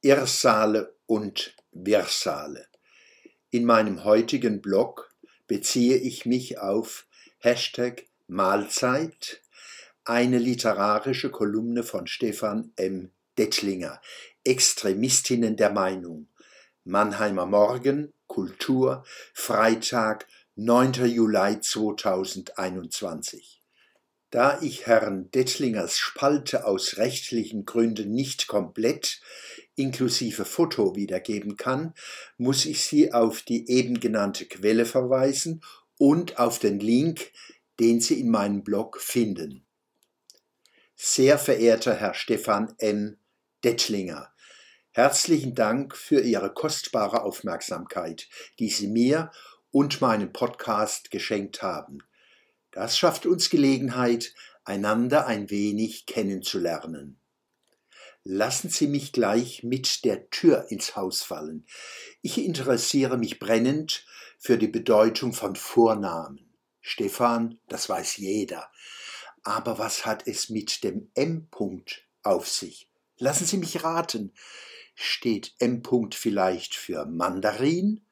Irrsale und Wirrsale. In meinem heutigen Blog beziehe ich mich auf Hashtag Mahlzeit, eine literarische Kolumne von Stefan M. Dettlinger, Extremistinnen der Meinung. Mannheimer Morgen, Kultur, Freitag, 9. Juli 2021. Da ich Herrn Dettlingers Spalte aus rechtlichen Gründen nicht komplett inklusive Foto wiedergeben kann, muss ich Sie auf die eben genannte Quelle verweisen und auf den Link, den Sie in meinem Blog finden. Sehr verehrter Herr Stefan M. Dettlinger, herzlichen Dank für Ihre kostbare Aufmerksamkeit, die Sie mir und meinem Podcast geschenkt haben. Das schafft uns Gelegenheit, einander ein wenig kennenzulernen. Lassen Sie mich gleich mit der Tür ins Haus fallen. Ich interessiere mich brennend für die Bedeutung von Vornamen. Stefan, das weiß jeder. Aber was hat es mit dem M-Punkt auf sich? Lassen Sie mich raten. Steht M-Punkt vielleicht für Mandarin?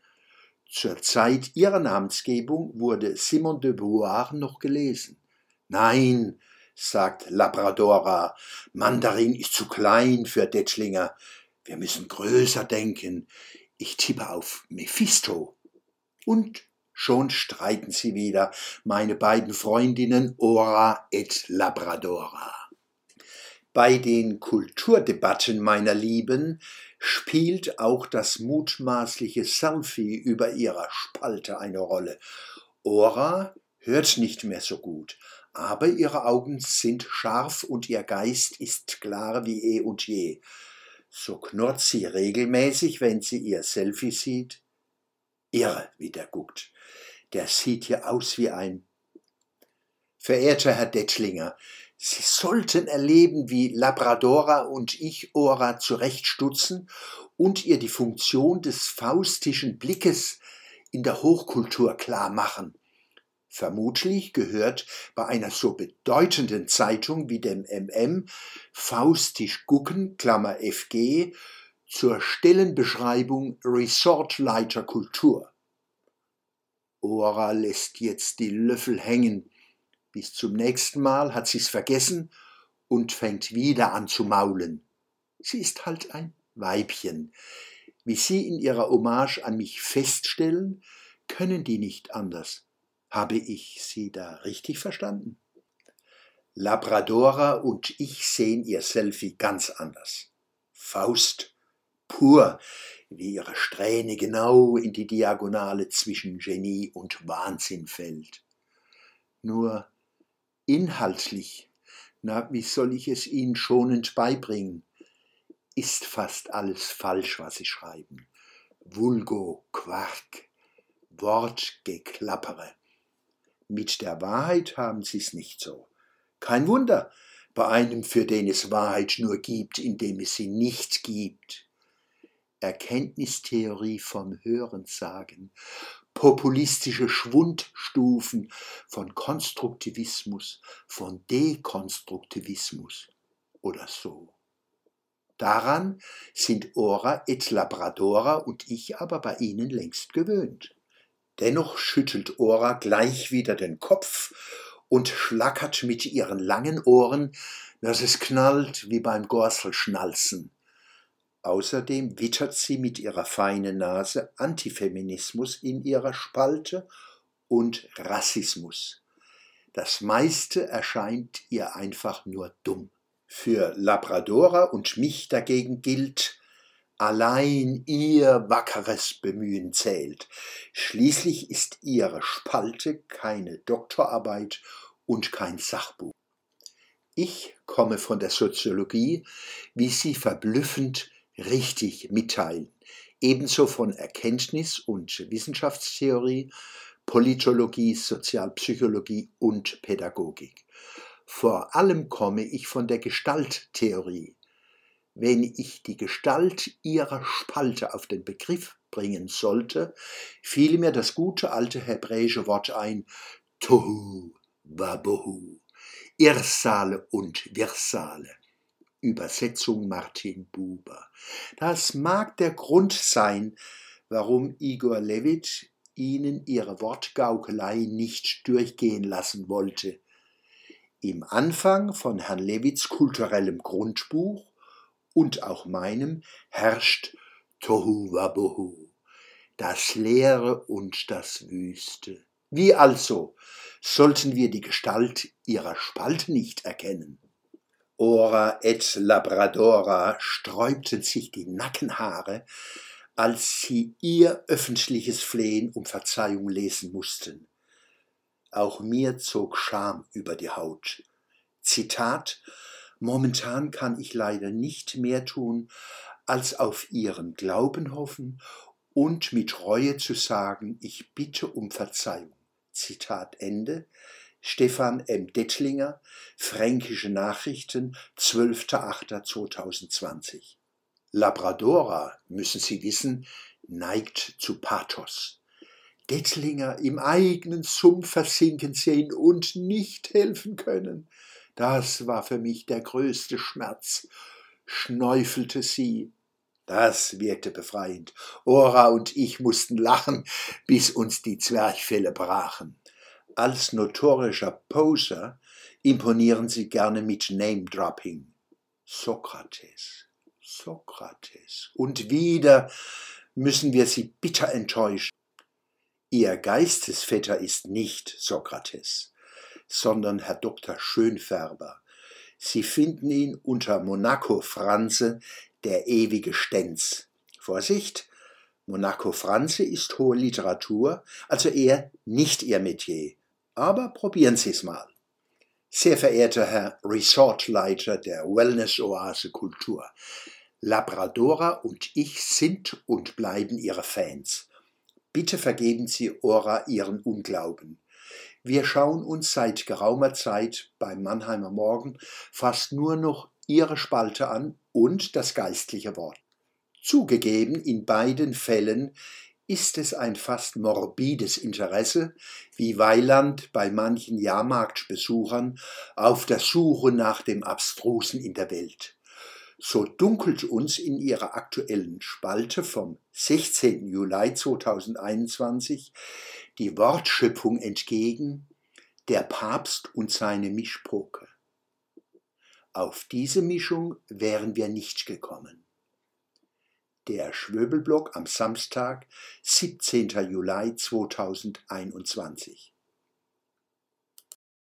Zur Zeit ihrer Namensgebung wurde Simon de Beauvoir noch gelesen. Nein, sagt Labradora, Mandarin ist zu klein für Dettlinger. Wir müssen größer denken. Ich tippe auf Mephisto. Und schon streiten sie wieder, meine beiden Freundinnen Ora et Labradora. Bei den Kulturdebatten meiner Lieben spielt auch das mutmaßliche Selfie über ihrer Spalte eine Rolle. Ora hört nicht mehr so gut, aber ihre Augen sind scharf und ihr Geist ist klar wie eh und je. So knurrt sie regelmäßig, wenn sie ihr Selfie sieht. Irre, wie der guckt. Der sieht ja aus wie ein. Verehrter Herr Dettlinger, Sie sollten erleben, wie Labradora und ich Ora zurechtstutzen und ihr die Funktion des faustischen Blickes in der Hochkultur klar machen. Vermutlich gehört bei einer so bedeutenden Zeitung wie dem MM Faustisch Gucken, Klammer FG, zur Stellenbeschreibung Resortleiter Kultur. Ora lässt jetzt die Löffel hängen, bis zum nächsten Mal hat sie's vergessen und fängt wieder an zu maulen. Sie ist halt ein Weibchen. Wie Sie in Ihrer Hommage an mich feststellen, können die nicht anders. Habe ich Sie da richtig verstanden? Labradora und ich sehen ihr Selfie ganz anders. Faust pur, wie ihre Strähne genau in die Diagonale zwischen Genie und Wahnsinn fällt. Nur Inhaltlich, na, wie soll ich es Ihnen schonend beibringen? Ist fast alles falsch, was Sie schreiben. Vulgo, Quark, Wortgeklappere. Mit der Wahrheit haben Sie es nicht so. Kein Wunder, bei einem, für den es Wahrheit nur gibt, indem es sie nicht gibt. Erkenntnistheorie vom Hörensagen, populistische Schwundstufen von Konstruktivismus, von Dekonstruktivismus oder so. Daran sind Ora et Labradora und ich aber bei ihnen längst gewöhnt. Dennoch schüttelt Ora gleich wieder den Kopf und schlackert mit ihren langen Ohren, dass es knallt wie beim Gorselschnalzen. Außerdem wittert sie mit ihrer feinen Nase Antifeminismus in ihrer Spalte und Rassismus. Das meiste erscheint ihr einfach nur dumm. Für Labradora und mich dagegen gilt, allein ihr wackeres Bemühen zählt. Schließlich ist ihre Spalte keine Doktorarbeit und kein Sachbuch. Ich komme von der Soziologie, wie sie verblüffend richtig mitteilen. Ebenso von Erkenntnis und Wissenschaftstheorie, Politologie, Sozialpsychologie und Pädagogik. Vor allem komme ich von der Gestalttheorie. Wenn ich die Gestalt ihrer Spalte auf den Begriff bringen sollte, fiel mir das gute alte hebräische Wort ein, Tohu Wabohu, Irrsale und Wirsale Übersetzung Martin Buber. Das mag der Grund sein, warum Igor Levit ihnen ihre Wortgaukelei nicht durchgehen lassen wollte. Im Anfang von Herrn Lewits kulturellem Grundbuch und auch meinem herrscht Tohu Wabohu, das Leere und das Wüste. Wie also sollten wir die Gestalt ihrer Spalte nicht erkennen? Ora et Labradora sträubten sich die Nackenhaare, als sie ihr öffentliches Flehen um Verzeihung lesen mussten. Auch mir zog Scham über die Haut. Zitat Momentan kann ich leider nicht mehr tun, als auf ihren Glauben hoffen und mit Reue zu sagen, ich bitte um Verzeihung. Zitat Ende. Stefan M. Dettlinger, Fränkische Nachrichten, 12.08.2020. Labradora, müssen Sie wissen, neigt zu Pathos. Dettlinger im eigenen Sumpf versinken sehen und nicht helfen können. Das war für mich der größte Schmerz, schnäufelte sie. Das wirkte befreiend. Ora und ich mussten lachen, bis uns die Zwerchfelle brachen. Als notorischer Poser imponieren sie gerne mit Name-Dropping. Sokrates, Sokrates. Und wieder müssen wir sie bitter enttäuschen. Ihr Geistesvetter ist nicht Sokrates, sondern Herr Dr. Schönfärber. Sie finden ihn unter Monaco Franze, der ewige Stenz. Vorsicht, Monaco Franze ist hohe Literatur, also eher nicht Ihr Metier. Aber probieren Sie es mal. Sehr verehrter Herr Resortleiter der Wellness-Oase Kultur, Labradora und ich sind und bleiben Ihre Fans. Bitte vergeben Sie Ora Ihren Unglauben. Wir schauen uns seit geraumer Zeit beim Mannheimer Morgen fast nur noch Ihre Spalte an und das geistliche Wort. Zugegeben, in beiden Fällen ist es ein fast morbides Interesse, wie Weiland bei manchen Jahrmarktbesuchern auf der Suche nach dem Abstrusen in der Welt. So dunkelt uns in ihrer aktuellen Spalte vom 16. Juli 2021 die Wortschöpfung entgegen, der Papst und seine Mischpoke. Auf diese Mischung wären wir nicht gekommen. Der Schwöbelblock am Samstag, 17. Juli 2021.